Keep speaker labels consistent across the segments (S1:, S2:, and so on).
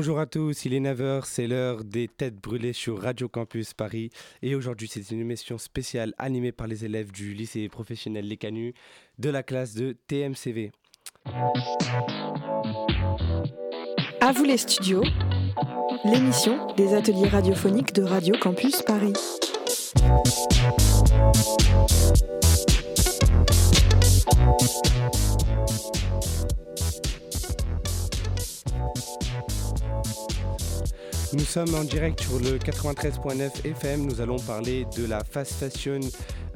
S1: Bonjour à tous, il est 9h, c'est l'heure des têtes brûlées sur Radio Campus Paris. Et aujourd'hui, c'est une émission spéciale animée par les élèves du lycée professionnel Les Canuts de la classe de TMCV.
S2: À vous les studios, l'émission des ateliers radiophoniques de Radio Campus Paris.
S1: Nous sommes en direct sur le 93.9 FM. Nous allons parler de la fast fashion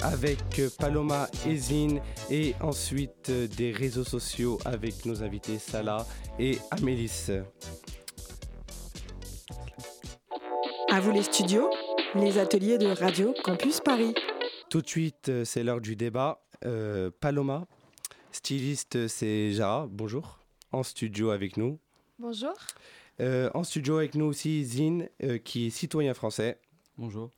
S1: avec Paloma Ezine et ensuite des réseaux sociaux avec nos invités Salah et Amélis.
S2: À vous les studios, les ateliers de Radio Campus Paris.
S1: Tout de suite, c'est l'heure du débat. Euh, Paloma, styliste, c'est Jara. Bonjour. En studio avec nous.
S3: Bonjour.
S1: Euh, en studio avec nous aussi Zine, euh, qui est citoyen français.
S4: Bonjour.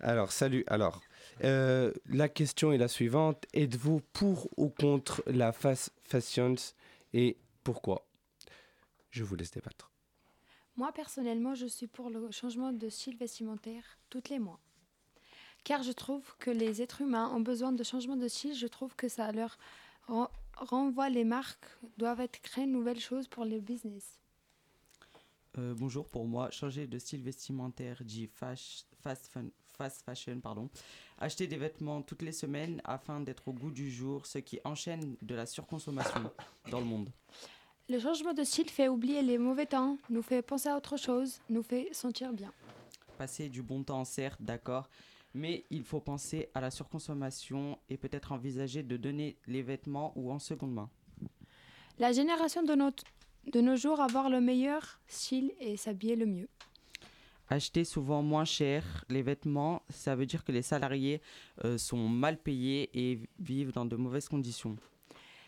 S1: Alors, salut. Alors, euh, la question est la suivante. Êtes-vous pour ou contre la fast fashion et pourquoi? Je vous laisse débattre.
S3: Moi, personnellement, je suis pour le changement de style vestimentaire tous les mois. Car je trouve que les êtres humains ont besoin de changement de style. Je trouve que ça leur renvoie les marques doivent être créées de nouvelles choses pour les business.
S4: Euh, bonjour, pour moi, changer de style vestimentaire dit fast, fast fashion. Pardon. Acheter des vêtements toutes les semaines afin d'être au goût du jour, ce qui enchaîne de la surconsommation dans le monde.
S3: Le changement de style fait oublier les mauvais temps, nous fait penser à autre chose, nous fait sentir bien.
S4: Passer du bon temps, certes, d'accord, mais il faut penser à la surconsommation et peut-être envisager de donner les vêtements ou en seconde main.
S3: La génération de notre de nos jours avoir le meilleur style et s'habiller le mieux.
S4: Acheter souvent moins cher les vêtements, ça veut dire que les salariés euh, sont mal payés et vivent dans de mauvaises conditions.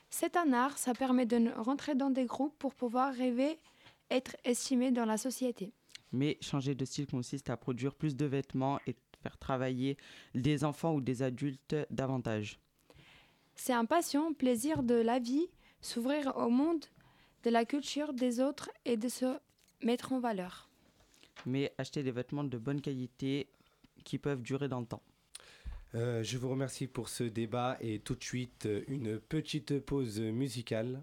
S3: C'est un art, ça permet de rentrer dans des groupes pour pouvoir rêver, être estimé dans la société.
S4: Mais changer de style consiste à produire plus de vêtements et faire travailler des enfants ou des adultes davantage.
S3: C'est un passion, plaisir de la vie, s'ouvrir au monde de la culture des autres et de se mettre en valeur.
S4: Mais acheter des vêtements de bonne qualité qui peuvent durer dans le temps.
S1: Euh, je vous remercie pour ce débat et tout de suite une petite pause musicale.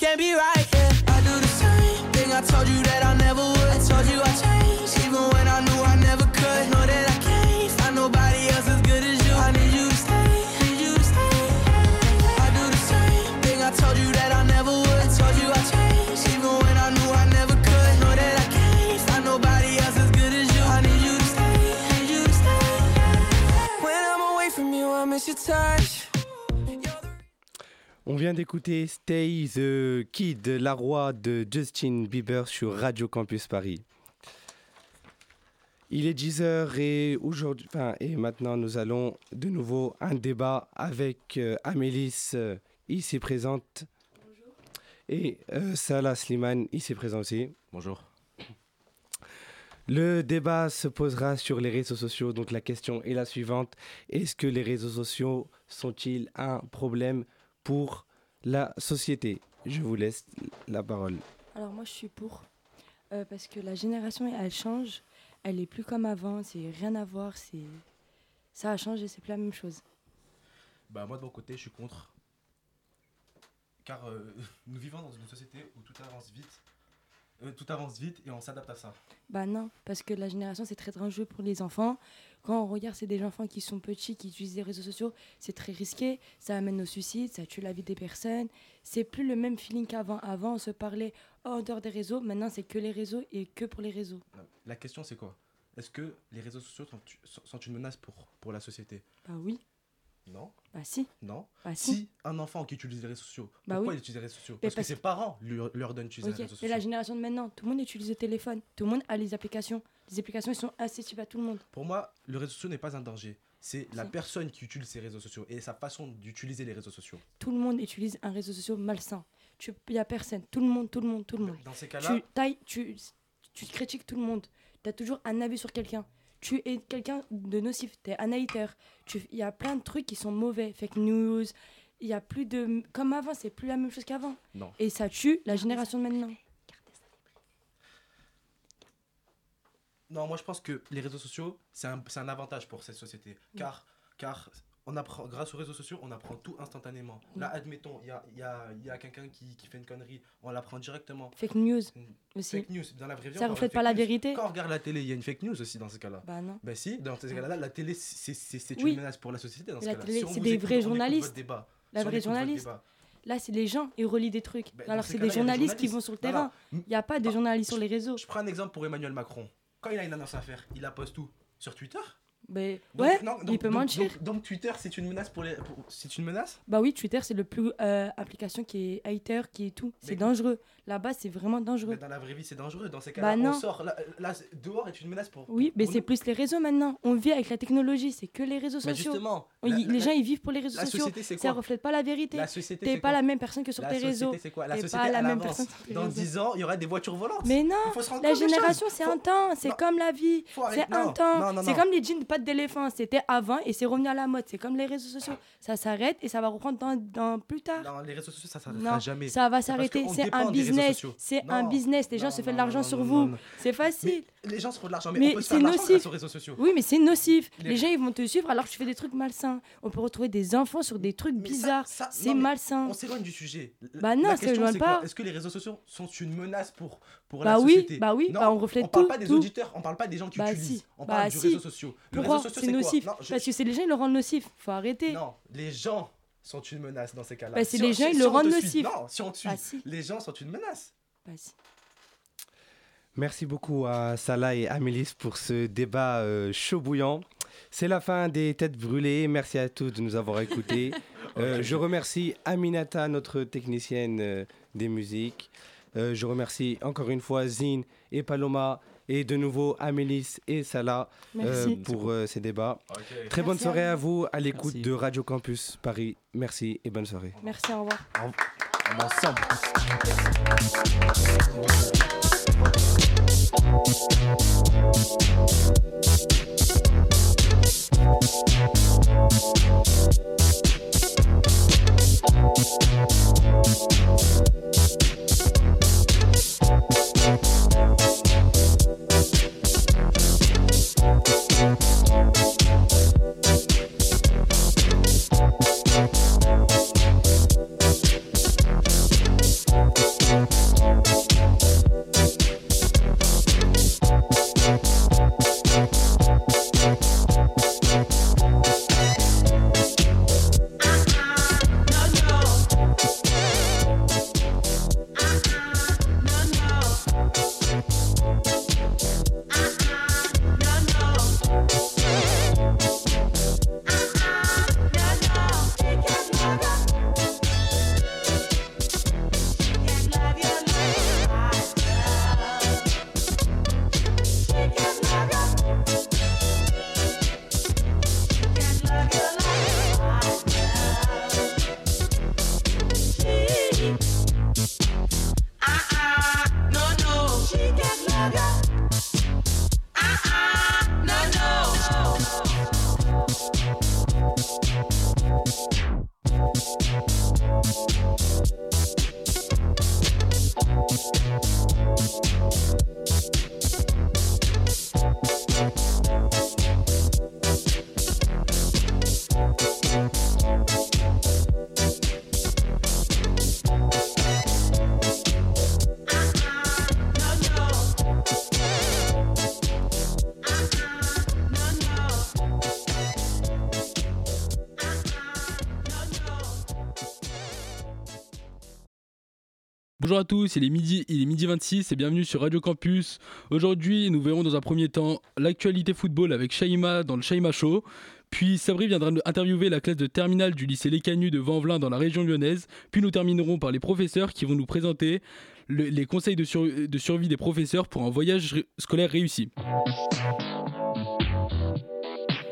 S5: you can't be right. Yeah. I do the same thing I told you that I never
S1: On vient d'écouter Stay the Kid, la roi de Justin Bieber sur Radio Campus Paris. Il est 10h et aujourd'hui, enfin, et maintenant nous allons de nouveau un débat avec euh, Amélis euh, ici présente et euh, Salah Slimane ici présent aussi.
S6: Bonjour.
S1: Le débat se posera sur les réseaux sociaux. Donc la question est la suivante. Est-ce que les réseaux sociaux sont-ils un problème pour la société Je vous laisse la parole.
S7: Alors moi je suis pour, euh, parce que la génération elle change, elle est plus comme avant, c'est rien à voir, c'est ça a changé, c'est plus la même chose.
S6: Bah moi de mon côté, je suis contre. car euh, nous vivons dans une société où tout avance vite. Euh, tout avance vite et on s'adapte à ça.
S7: Bah non, parce que la génération, c'est très dangereux pour les enfants. Quand on regarde, c'est des enfants qui sont petits, qui utilisent les réseaux sociaux, c'est très risqué, ça amène au suicide, ça tue la vie des personnes. C'est plus le même feeling qu'avant. Avant, on se parlait hors dehors des réseaux, maintenant, c'est que les réseaux et que pour les réseaux.
S6: La question c'est quoi? Est-ce que les réseaux sociaux sont, sont- sont une menace pour, pour la société?
S7: Bah oui,
S6: Non
S7: bah si,
S6: Non
S7: bah si.
S6: Si un enfant qui utilise les réseaux sociaux,
S7: Bah
S6: pourquoi
S7: oui.
S6: il utilise les réseaux sociaux? Parce,
S7: parce
S6: que ses parents lui, leur donnent d'utiliser
S7: Ok,
S6: les réseaux
S7: Et la génération de maintenant, tout le monde utilise le téléphone, tout le monde a les applications. Les applications, elles sont accessibles à tout le monde.
S6: Pour moi, le réseau social n'est pas un danger. C'est la personne qui utilise ces réseaux sociaux et sa façon d'utiliser les réseaux sociaux.
S7: Tout le monde utilise un réseau social malsain. Il n'y a personne, tout le monde, tout le monde, tout le monde.
S6: Dans ces cas-là,
S7: tu tu, tu critiques tout le monde. Tu as toujours un avis sur quelqu'un. Tu es quelqu'un de nocif, tu es un hater. Tu- Il y a plein de trucs qui sont mauvais, fake news. Il y a plus de. Comme avant, c'est plus la même chose qu'avant.
S6: non.
S7: Et ça tue la génération de maintenant.
S6: Non, moi je pense que les réseaux sociaux, c'est un, c'est un avantage pour cette société. Car, car on apprend, grâce aux réseaux sociaux, on apprend tout instantanément. Là, admettons, il y a, y a, y a quelqu'un qui, qui fait une connerie, on l'apprend directement.
S7: Fake news
S6: Mm.
S7: aussi.
S6: Fake news, dans la vraie vie.
S7: Ça reflète pas la vérité.
S6: Quand on regarde la télé, il y a une fake news aussi dans ces cas-là.
S7: Bah non.
S6: Ben si, dans ces cas-là, la télé, c'est
S7: Oui.
S6: une menace pour la société. Dans
S7: Mais
S6: ce
S7: la
S6: cas-là.
S7: télé,
S6: Si
S7: c'est des
S6: écoute,
S7: vrais journalistes.
S6: débat.
S7: La
S6: Si
S7: vraie journaliste. Là, c'est les gens, ils relient des trucs.
S6: Ben,
S7: Alors,
S6: ces
S7: c'est des
S6: des
S7: journalistes qui vont sur le terrain. Il n'y a pas de
S6: Bah,
S7: journalistes sur les réseaux.
S6: Je prends un exemple pour Emmanuel Macron. Quand il a une annonce à faire, il la poste où? Sur Twitter?
S7: Mais
S6: Donc,
S7: ouais,
S6: non,
S7: il peut
S6: donc-
S7: mentir.
S6: Donc, Twitter, c'est une menace pour les. pour- C'est une menace?
S7: Bah oui, Twitter, c'est le plus euh, application qui est hater, qui est tout. C'est
S6: Mais-
S7: dangereux. Là-bas, c'est vraiment dangereux.
S6: Mais dans la vraie vie, c'est dangereux. Dans ces cas-là,
S7: Bah non.
S6: on sort. Là, dehors est une menace pour.
S7: Oui, mais c'est plus les réseaux maintenant. On vit avec la technologie, c'est que les réseaux
S6: Mais
S7: sociaux.
S6: justement,
S7: On y-
S6: la-
S7: les
S6: la-
S7: gens, ils vivent pour les réseaux
S6: la
S7: sociaux.
S6: société, c'est
S7: Ça
S6: quoi?
S7: reflète pas la vérité.
S6: La société,
S7: T'es pas
S6: quoi?
S7: la même personne que sur
S6: La
S7: tes réseaux.
S6: société, c'est quoi? La société,
S7: pas la même personne
S6: Dans
S7: réseaux.
S6: 10 ans, il y aura des voitures volantes.
S7: Mais non, la génération, c'est un temps. C'est comme la vie. C'est un temps. C'est comme les jeans pattes d'éléphant. C'était avant et c'est revenu à la mode. C'est comme les réseaux sociaux. Ça s'arrête et ça va reprendre dans, dans plus tard.
S6: Non, les réseaux sociaux, ça s'arrêtera jamais.
S7: ça va s'arrêter. C'est un business. C'est un business. Les gens
S6: non,
S7: se font de l'argent sur vous. C'est facile.
S6: Mais les gens se font de l'argent, mais,
S7: Mais
S6: on peut se faire
S7: nocif.
S6: grâce aux réseaux sociaux.
S7: Oui, mais c'est nocif.
S6: Les-
S7: Les gens, ils vont te suivre alors que tu fais des trucs malsains. On peut retrouver des enfants sur des trucs
S6: Mais
S7: bizarres. C'est malsain.
S6: On s'éloigne du sujet.
S7: Bah non, ça s'éloigne pas.
S6: Est-ce que les réseaux sociaux sont une menace pour, pour
S7: Bah
S6: la
S7: oui,
S6: société
S7: bah oui,
S6: Non,
S7: bah on reflète
S6: on parle
S7: tout,
S6: pas des
S7: tout.
S6: auditeurs, on parle pas des gens qui
S7: Bah
S6: utilisent.
S7: si,
S6: On
S7: bah
S6: parle du
S7: si.
S6: réseau social. Le
S7: Pourquoi
S6: réseau social,
S7: c'est
S6: quoi
S7: nocif?
S6: Non, je-
S7: Parce que c'est les gens, ils le rendent nocif. Faut arrêter.
S6: Non, les gens sont une menace dans ces cas-là.
S7: Bah, c'est
S6: Si
S7: les
S6: on-
S7: gens, ils
S6: si
S7: le rendent nocif.
S6: Non, si on te suit,
S7: Bah si.
S6: les gens sont une menace.
S7: Bah si.
S1: Merci beaucoup à Salah et Amélis pour ce débat euh, chaud bouillant. C'est la fin des têtes brûlées. Merci à tous de nous avoir écoutés. Euh, je remercie Aminata, notre technicienne euh, des musiques. Euh, je remercie encore une fois Zine et Paloma et de nouveau Amélis et Salah euh, pour euh, ces débats. Très bonne
S7: Merci
S1: soirée à
S7: vous.
S1: vous à l'écoute de Radio Campus Paris. Merci et bonne soirée.
S7: Merci, au revoir.
S8: Bonjour à tous, il est midi, il est midi 26 et bienvenue sur Radio Campus. Aujourd'hui, nous verrons dans un premier temps l'actualité football avec Shaima dans le Shaima Show. Puis Sabri viendra interviewer la classe de terminale du lycée Les Canuts de Vanvelin dans la région lyonnaise. Puis nous terminerons par les professeurs qui vont nous présenter le- les conseils de, de survie des professeurs pour un voyage scolaire réussi.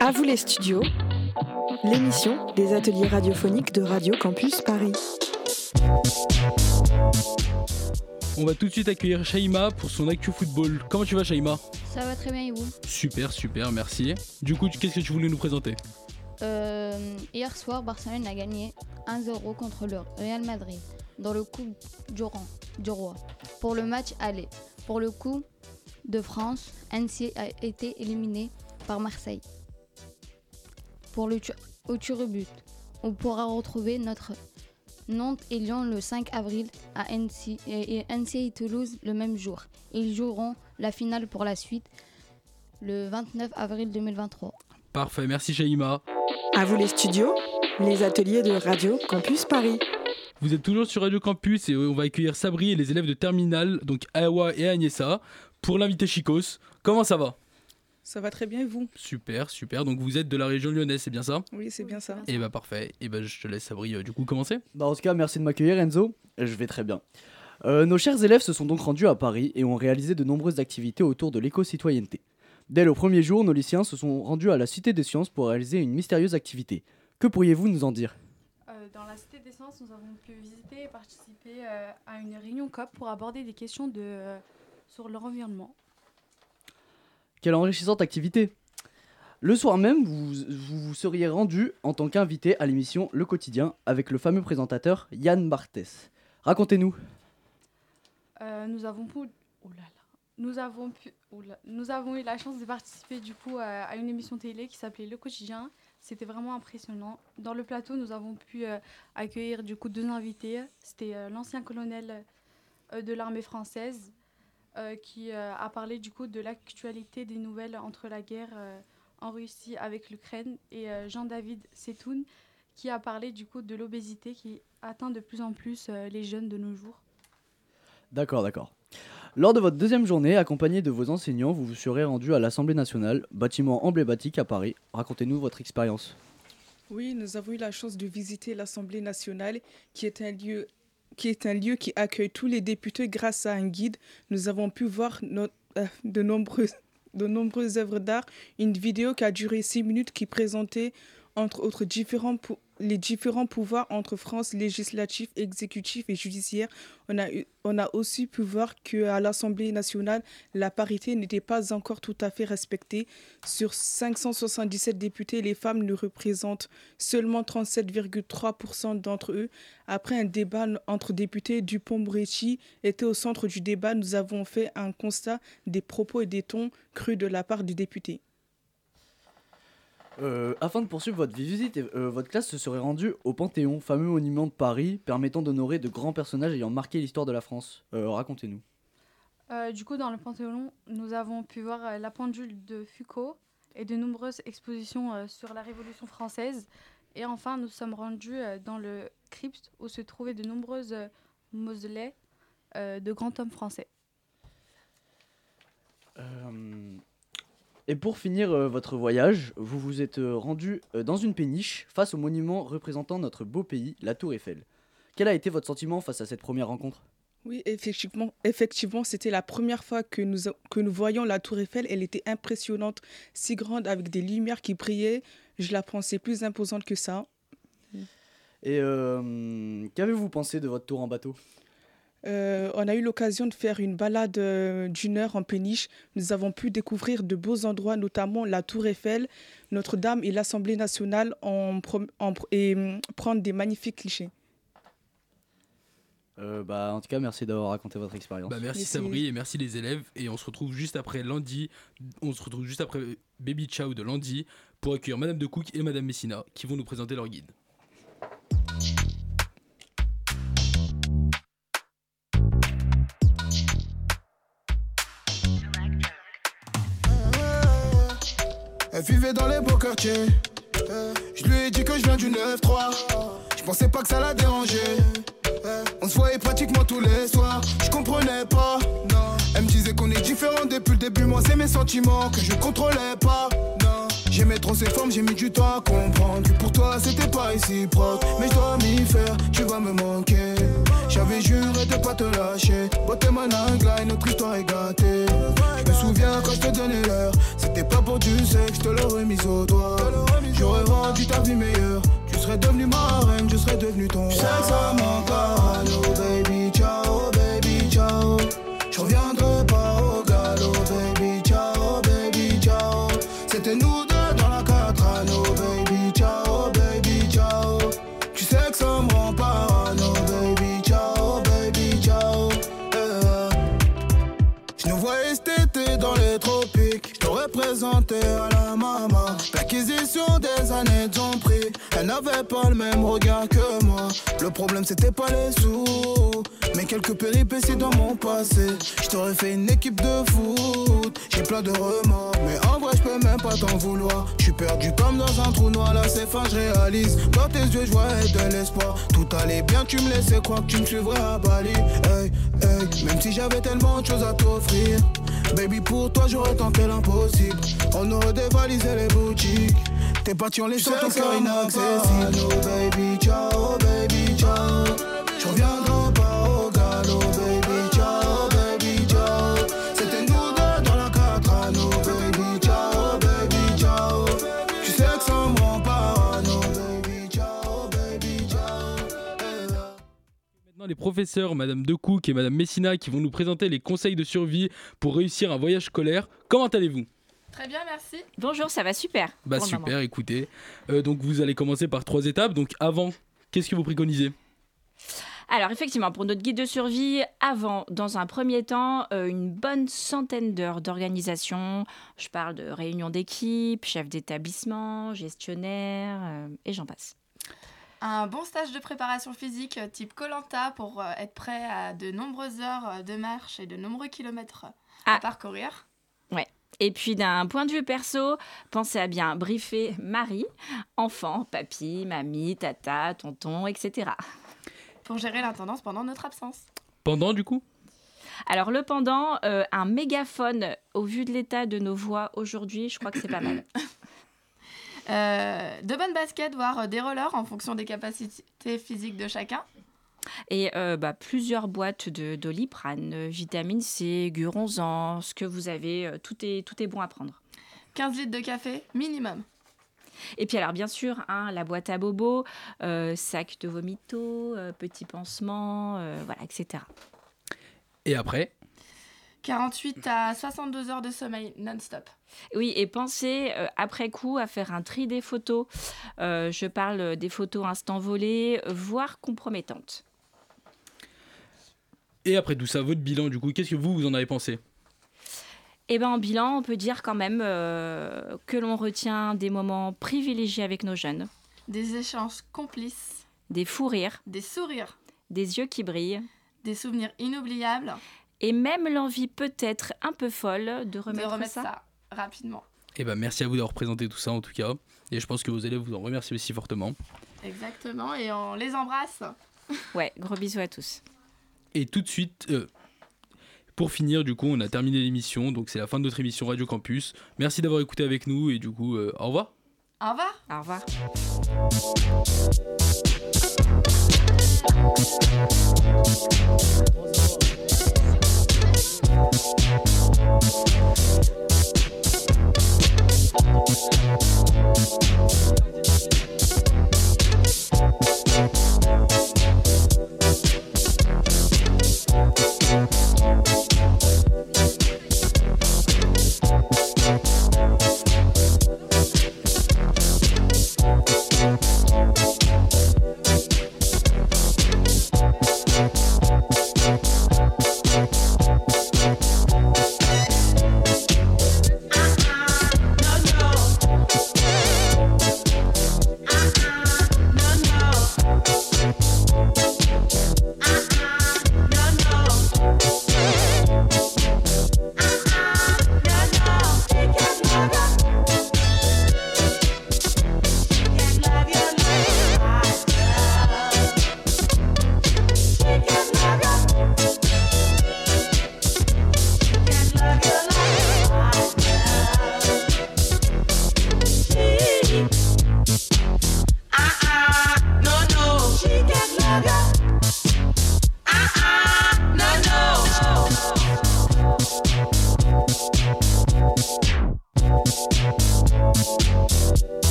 S2: À vous les studios, l'émission des ateliers radiophoniques de Radio Campus Paris.
S8: On va tout de suite accueillir Shaima pour son actu football. Comment tu vas Shaima?
S9: Ça va très bien et vous?
S8: Super, super, merci. Du coup, qu'est-ce que tu voulais nous présenter?
S9: Euh, Hier soir, Barcelone a gagné 1-0 contre le Real Madrid dans le Coupe du, Roi pour le match aller. Pour le coup de France, NC a été éliminé par Marseille. Pour le tu- au tir au but, on pourra retrouver notre Nantes et Lyon le 5 avril à NC et, et NC et Toulouse le même jour. Ils joueront la finale pour la suite le 29 avril 2023.
S8: Parfait, merci Shaima.
S2: À vous les studios, les ateliers de Radio Campus Paris.
S8: Vous êtes toujours sur Radio Campus et on va accueillir Sabri et les élèves de terminale, donc Awa et Agnesa, pour l'invité Chicos. Comment ça va?
S10: Ça va très bien et vous?
S8: Super, super. Donc vous êtes de la région lyonnaise, c'est bien ça?
S10: Oui, c'est bien ça.
S8: Et bah parfait. Et bah je te laisse Sabri euh, du coup commencer.
S11: Bah, en tout cas, merci de m'accueillir Enzo. Je vais très bien. Euh, nos chers élèves se sont donc rendus à Paris et ont réalisé de nombreuses activités autour de l'éco-citoyenneté. Dès le premier jour, nos lycéens se sont rendus à la Cité des Sciences pour réaliser une mystérieuse activité. Que pourriez-vous nous en dire?
S12: Euh, dans la Cité des Sciences, nous avons pu visiter et participer euh, à une réunion COP pour aborder des questions de, euh, sur l'environnement.
S11: Quelle enrichissante activité Le soir même, vous vous, seriez rendu en tant qu'invité à l'émission Le Quotidien avec le fameux présentateur Yann Barthès. Racontez-nous.
S12: Euh, nous avons pu... oh oh nous avons eu la chance de participer du coup à, une émission télé qui s'appelait Le Quotidien. C'était vraiment impressionnant. Dans le plateau, nous avons pu euh, accueillir du coup deux invités. C'était euh, l'ancien colonel de l'armée française euh, qui euh, a parlé du coup de l'actualité des nouvelles entre la guerre euh, en Russie avec l'Ukraine et euh, Jean-David Setoun qui a parlé du coup de l'obésité qui atteint de plus en plus euh, les jeunes de nos jours.
S11: D'accord, d'accord. Lors de votre deuxième journée, accompagné de vos enseignants, vous vous serez rendu à l'Assemblée nationale, bâtiment emblématique à Paris. Racontez-nous votre expérience.
S10: Oui, nous avons eu la chance de visiter l'Assemblée nationale, qui est un lieu qui est un lieu qui accueille tous les députés grâce à un guide. Nous avons pu voir euh, de nombreuses de nombreuses œuvres d'art, une vidéo qui a duré six minutes qui présentait entre autres les différents pouvoirs entre France législatif, exécutif et judiciaire. On a, eu- on a aussi pu voir qu'à l'Assemblée nationale, la parité n'était pas encore tout à fait respectée. Sur 577 députés, les femmes ne représentent seulement 37,3% d'entre eux. Après un débat entre députés, Dupont-Moretti était au centre du débat. Nous avons fait un constat des propos et des tons crus de la part des députés.
S11: Euh, afin de poursuivre votre visite, euh, votre classe se serait rendue au Panthéon, fameux monument de Paris permettant d'honorer de grands personnages ayant marqué l'histoire de la France. Euh, Racontez-nous.
S12: Euh, du coup, dans le Panthéon, nous avons pu voir euh, la pendule de Foucault et de nombreuses expositions euh, sur la Révolution française. Et enfin, nous sommes rendus euh, dans le crypte où se trouvaient de nombreuses euh, mausolées euh, de grands hommes français.
S11: Et pour finir euh, votre voyage, vous vous êtes euh, rendu euh, dans une péniche face au monument représentant notre beau pays, la Tour Eiffel. Quel a été votre sentiment face à cette première rencontre?
S10: Oui, effectivement, effectivement c'était la première fois que nous, que nous voyions la tour Eiffel. Elle était impressionnante, si grande, avec des lumières qui brillaient. Je la pensais plus imposante que ça.
S11: Et qu'avez-vous pensé de votre tour en bateau?
S10: Euh, on a eu l'occasion de faire une balade euh, d'une heure en péniche. Nous avons pu découvrir de beaux endroits, notamment la Tour Eiffel, Notre-Dame et l'Assemblée nationale, en prom- en pr- et hum, prendre des magnifiques clichés.
S11: Euh, bah, En tout cas, merci d'avoir raconté votre expérience.
S8: Bah merci, Sabri et merci les élèves et on se retrouve juste après Landy, on se retrouve juste après Baby Ciao de Landy pour accueillir Madame de Cook et Madame Messina qui vont nous présenter leur guide.
S13: Vivait dans les beaux quartiers. Je lui ai dit que je viens du 9-3. Je pensais pas que ça la dérangeait. On se voyait pratiquement tous les soirs. Je comprenais pas. Elle me disait qu'on est différents depuis le début. Moi, c'est mes sentiments que je contrôlais pas. J'aimais trop ses formes, j'ai mis du temps à comprendre que pour toi c'était pas réciproque. Mais je dois m'y faire, tu vas me manquer. J'avais juré de pas te lâcher. Beauté manangla, notre histoire est gâtée. Je me souviens quand je te donnais l'heure. C'était pas pour du sexe, je te l'aurais mis au doigt. J'aurais rendu ta vie meilleure. Tu serais devenu ma reine, je serais devenu ton. Je sais que ça manque no baby, la. L'acquisition des années pris. Elle n'avait pas le même regard que moi. Le problème c'était pas les sous. Mais quelques péripéties dans mon passé. Je fait une équipe de foot. J'ai plein de remords. Mais en vrai, je peux même pas t'en vouloir. Je suis perdu comme dans un trou noir. Là, c'est fin, je réalise. Dans tes yeux, je voyais de l'espoir. Tout allait bien, tu me laissais croire que tu me suivrais à Bali. Hey, hey. Même si j'avais tellement de choses à t'offrir. Baby, pour toi, j'aurais tenté l'impossible. On aurait dévalisé les boutiques. T'es parti en laissant ton cœur inaccessible. No, baby, ciao, baby,
S8: professeurs, Madame Decouk et Madame Messina, qui vont nous présenter les conseils de survie pour réussir un voyage scolaire. Comment allez-vous?
S14: Très bien, merci.
S15: Bonjour, ça va super.
S8: Bah super,
S15: moment.
S8: écoutez. Euh, donc vous allez commencer par trois étapes. Donc avant, qu'est-ce que vous préconisez?
S15: Alors effectivement, pour notre guide de survie, avant, dans un premier temps, euh, une bonne centaine d'heures d'organisation. Je parle de réunion d'équipe, chef d'établissement, gestionnaire, euh, et j'en passe.
S14: Un bon stage de préparation physique euh, type Colanta pour euh, être prêt à de nombreuses heures euh, de marche et de nombreux kilomètres à parcourir.
S15: Ouais. Et puis d'un point de vue perso, pensez à bien briefer Marie, enfant, papy, mamie, tata, tonton, etc.
S14: Pour gérer l'intendance pendant notre absence.
S8: Pendant du coup?
S15: Alors le pendant, euh, un mégaphone au vu de l'état de nos voix aujourd'hui, je crois que c'est pas mal.
S14: Euh, de bonnes baskets, voire euh, des rollers en fonction des capacités physiques de chacun.
S15: Et euh, bah, plusieurs boîtes de doliprane, vitamine C, guronzan, ce que vous avez, tout, est, tout est bon à prendre.
S14: 15 litres de café minimum.
S15: Et puis alors bien sûr, hein, la boîte à bobo, euh, sac de vomito, euh, petit pansement, euh, voilà, etc.
S8: Et après?
S14: 48 à 62 heures de sommeil non-stop.
S15: Oui, et pensez euh, après coup à faire un tri des photos. Euh, je parle des photos instant volées, voire compromettantes.
S8: Et après tout ça, votre bilan du coup, qu'est-ce que vous, vous en avez pensé?
S15: Et ben en bilan, on peut dire quand même euh, que l'on retient des moments privilégiés avec nos jeunes,
S14: Des échanges complices,
S15: des fous rires,
S14: des sourires,
S15: des yeux qui brillent,
S14: des souvenirs inoubliables.
S15: Et même l'envie peut-être un peu folle de remettre,
S14: de remettre
S15: ça.
S14: ça rapidement.
S8: Eh ben merci à vous d'avoir présenté tout ça en tout cas. Et je pense que vos élèves vous en remercient aussi fortement.
S14: Exactement, et on les embrasse.
S15: Ouais, gros bisous à tous.
S8: Et tout de suite, euh, pour finir, du coup, on a terminé l'émission. Donc c'est la fin de notre émission Radio Campus. Merci d'avoir écouté avec nous et du coup, euh, au revoir.
S14: Au revoir.
S15: Au revoir.
S5: No,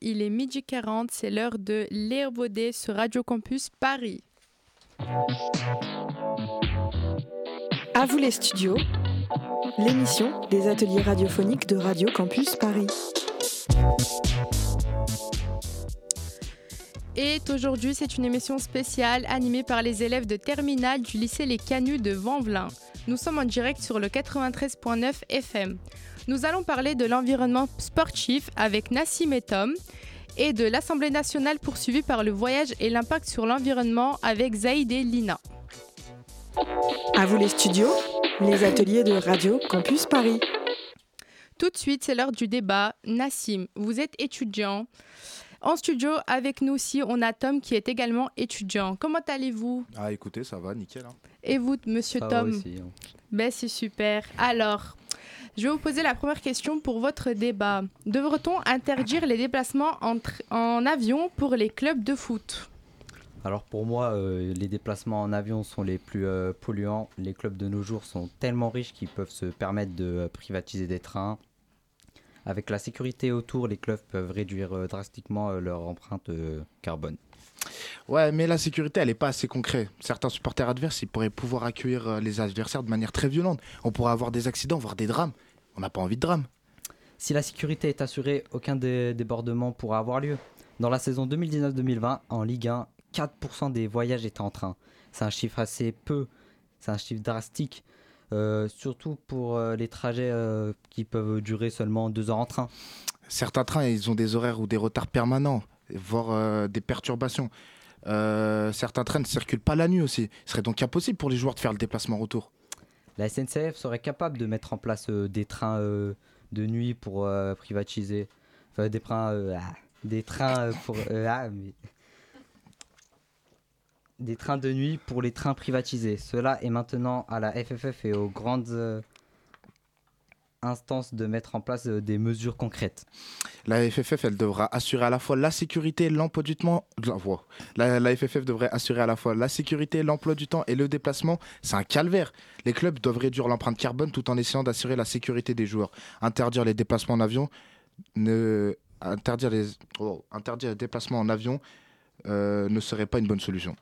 S16: il est midi 40, c'est l'heure de L'air Baudet sur Radio Campus Paris.
S2: À vous les studios, l'émission des ateliers radiophoniques de Radio Campus Paris.
S16: Et aujourd'hui, c'est une émission spéciale animée par les élèves de terminale du lycée Les Canuts de Vanvelin. Nous sommes en direct sur le 93.9 FM. Nous allons parler de l'environnement sportif avec Nassim et Tom et de l'Assemblée nationale poursuivie par le voyage et l'impact sur l'environnement avec Zaïd et Lina.
S2: À vous les studios, les ateliers de Radio Campus Paris.
S16: Tout de suite, c'est l'heure du débat. Nassim, vous êtes étudiant. En studio, avec nous aussi, on a Tom qui est également étudiant. Comment allez-vous?
S17: Ah, écoutez, ça va, nickel. hein.
S16: Et vous, monsieur
S17: Ça va
S16: Tom?
S17: aussi, hein.
S16: Ben, c'est super. Alors, je vais vous poser la première question pour votre débat. Devrait-on interdire les déplacements en, avion pour les clubs de foot?
S18: Alors pour moi, euh, les déplacements en avion sont les plus euh, polluants. Les clubs de nos jours sont tellement riches qu'ils peuvent se permettre de euh, privatiser des trains. Avec la sécurité autour, les clubs peuvent réduire drastiquement leur empreinte carbone.
S17: Ouais, mais la sécurité, elle n'est pas assez concrète. Certains supporters adverses, ils pourraient pouvoir accueillir euh, les adversaires de manière très violente. On pourrait avoir des accidents, voire des drames. On n'a pas envie de drame.
S18: Si la sécurité est assurée, aucun dé- débordement pourra avoir lieu. Dans la saison 2019-2020, en Ligue 1, 4% des voyages étaient en train. C'est un chiffre assez peu, c'est un chiffre drastique, euh, surtout pour euh, les trajets euh, qui peuvent durer seulement deux heures en train.
S17: Certains trains, ils ont des horaires ou des retards permanents, voire des perturbations. Euh, certains trains ne circulent pas la nuit aussi. Il serait donc impossible pour les joueurs de faire le déplacement retour.
S18: La SNCF serait capable de mettre en place euh, des trains euh, de nuit pour privatiser. Enfin, des trains. ah, des trains pour. ah, Des trains de nuit pour les trains privatisés. Cela est maintenant à la FFF et aux grandes instances de mettre en place euh, des mesures concrètes.
S17: La FFF, elle devra assurer à la fois la sécurité, l'emploi du temps. La, la FFF devrait assurer à la fois la sécurité, l'emploi du temps et le déplacement. C'est un calvaire. Les clubs doivent réduire l'empreinte carbone tout en essayant d'assurer la sécurité des joueurs. Interdire les déplacements en avion, ne... interdire, les... oh, interdire les déplacements en avion euh, ne serait pas une bonne solution.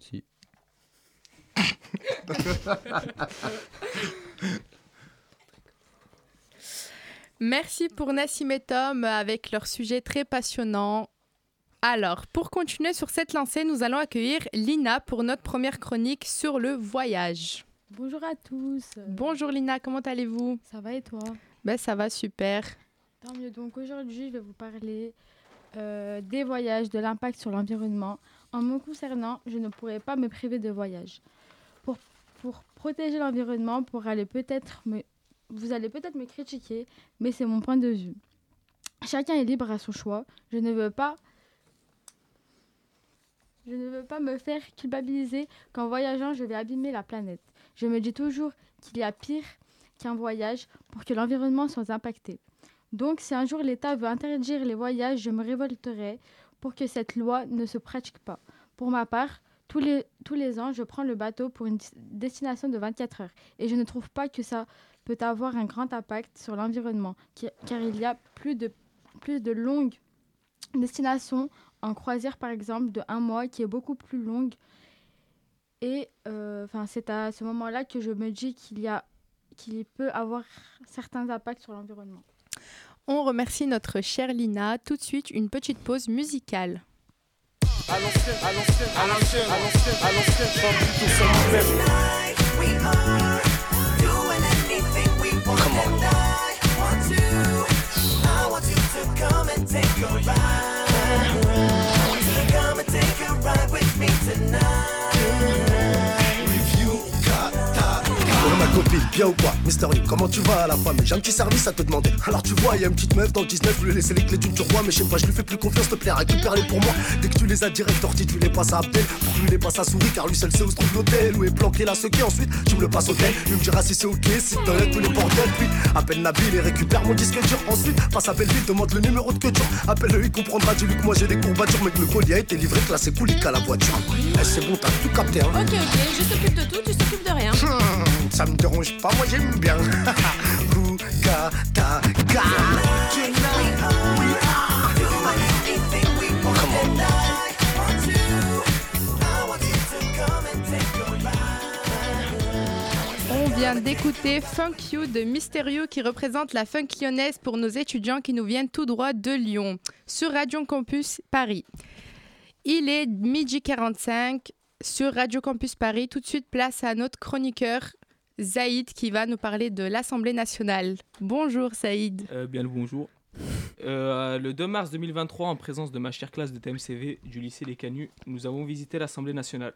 S18: Si.
S16: Merci pour Nassim et Tom avec leur sujet très passionnant. Alors, pour continuer sur cette lancée, nous allons accueillir Lina pour notre première chronique sur le voyage.
S19: Bonjour à tous.
S16: Bonjour Lina, comment allez-vous?
S19: Ça va et toi?
S16: Ben ça va super.
S19: Tant mieux. Donc aujourd'hui, je vais vous parler euh, des voyages, de l'impact sur l'environnement. En me concernant, je ne pourrais pas me priver de voyage. Pour, pour protéger l'environnement, pour aller peut-être me, vous allez peut-être me critiquer, mais c'est mon point de vue. Chacun est libre à son choix. Je ne veux pas je ne veux pas me faire culpabiliser qu'en voyageant, je vais abîmer la planète. Je me dis toujours qu'il y a pire qu'un voyage pour que l'environnement soit impacté. Donc, si un jour l'État veut interdire les voyages, je me révolterai pour que cette loi ne se pratique pas. Pour ma part, tous les, tous les ans, je prends le bateau pour une destination de 24 heures. Et je ne trouve pas que ça peut avoir un grand impact sur l'environnement, car il y a plus de, plus de longues destinations en croisière, par exemple, de un mois, qui est beaucoup plus longue. Et euh, enfin, c'est à ce moment-là que je me dis qu'il y a qu'il peut avoir certains impacts sur l'environnement.
S16: On remercie notre chère Lina. Tout de suite, une petite pause musicale.
S5: À Come and take
S20: a ride
S5: with me tonight.
S6: Copine, bien ou quoi Mister Lee, comment tu vas à la femme J'ai un petit service à te demander. Alors tu vois, y a une petite meuf dans le 19, je lui ai laissé les clés d'une turbois, mais je sais pas, je lui fais plus confiance, te plaît, récupère-les pour moi. Dès que tu les as direct tortis, tu les passes à Abdel. Pour lui les passe à souris, car lui seul sait où se trouve l'hôtel, où est planqué la sequée. Ensuite, tu me le passes au tel, lui me dira si c'est ok, si t'enlèves tous les bordels. Puis appelle Nabil et récupère mon disque dur. Ensuite, passe à Belleville, demande le numéro de que dur. Appelle-le, il comprendra, dis-lui que moi j'ai des courbatures, mais que le colis a été livré, classé coulique à la voiture. Eh, c'est bon, t'as tout capté, hein.
S16: Ok, ok, je t'occupe de tout, tu t'occupes de rien.
S6: Hmm, ça me dérange pas, moi j'aime bien.
S16: On vient d'écouter Funk You de Mysterio qui représente la funk lyonnaise pour nos étudiants qui nous viennent tout droit de Lyon sur Radio Campus Paris. Il est midi 45 sur Radio Campus Paris. Tout de suite, place à notre chroniqueur Zaïd qui va nous parler de l'Assemblée nationale. Bonjour Zaïd.
S21: Euh, bien le bonjour. Euh, le 2 mars 2023, en présence de ma chère classe de TMCV du lycée Les Canuts, nous avons visité l'Assemblée nationale,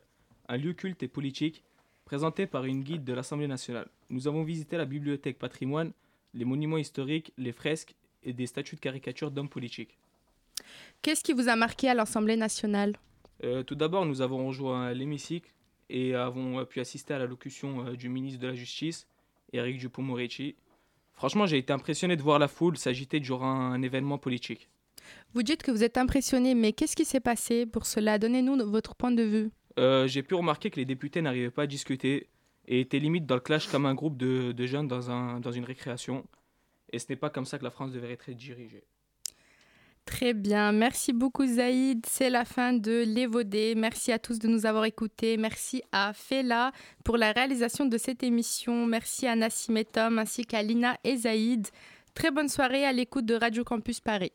S21: un lieu culte et politique présenté par une guide de l'Assemblée nationale. Nous avons visité la bibliothèque patrimoine, les monuments historiques, les fresques et des statues de caricature d'hommes politiques.
S16: Qu'est-ce qui vous a marqué à l'Assemblée nationale?
S21: Euh, tout d'abord, nous avons rejoint l'hémicycle et avons euh, pu assister à l'allocution euh, du ministre de la Justice, Éric Dupond-Moretti. Franchement, j'ai été impressionné de voir la foule s'agiter durant un événement politique.
S16: Vous dites que vous êtes impressionné, mais qu'est-ce qui s'est passé pour cela? Donnez-nous votre point de vue.
S21: Euh, j'ai pu remarquer que les députés n'arrivaient pas à discuter et étaient limite dans le clash comme un groupe de, de jeunes dans, un, dans une récréation. Et ce n'est pas comme ça que la France devrait être dirigée.
S16: Très bien, merci beaucoup Zaïd. C'est la fin de L'Évaudé. Merci à tous de nous avoir écoutés. Merci à Fela pour la réalisation de cette émission. Merci à Nassim et Tom ainsi qu'à Lina et Zaïd. Très bonne soirée à l'écoute de Radio Campus Paris.